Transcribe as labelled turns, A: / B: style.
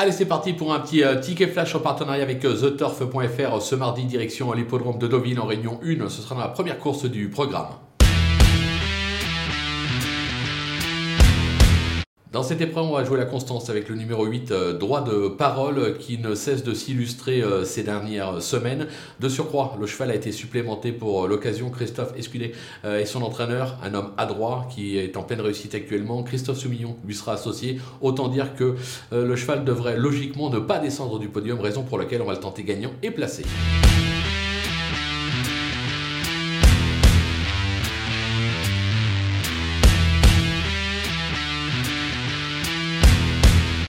A: Allez, c'est parti pour un petit euh, ticket flash en partenariat avec euh, TheTurf.fr ce mardi, direction l'hippodrome de Deauville en Réunion 1. Ce sera dans la première course du programme. Dans cette épreuve, on va jouer la constance avec le numéro 8, euh, droit de parole, qui ne cesse de s'illustrer euh, ces dernières semaines. De surcroît, le cheval a été supplémenté pour euh, l'occasion. Christophe Escudet et son entraîneur, un homme adroit qui est en pleine réussite actuellement. Christophe Soumillon lui sera associé. Autant dire que le cheval devrait logiquement ne pas descendre du podium, raison pour laquelle on va le tenter gagnant et placé.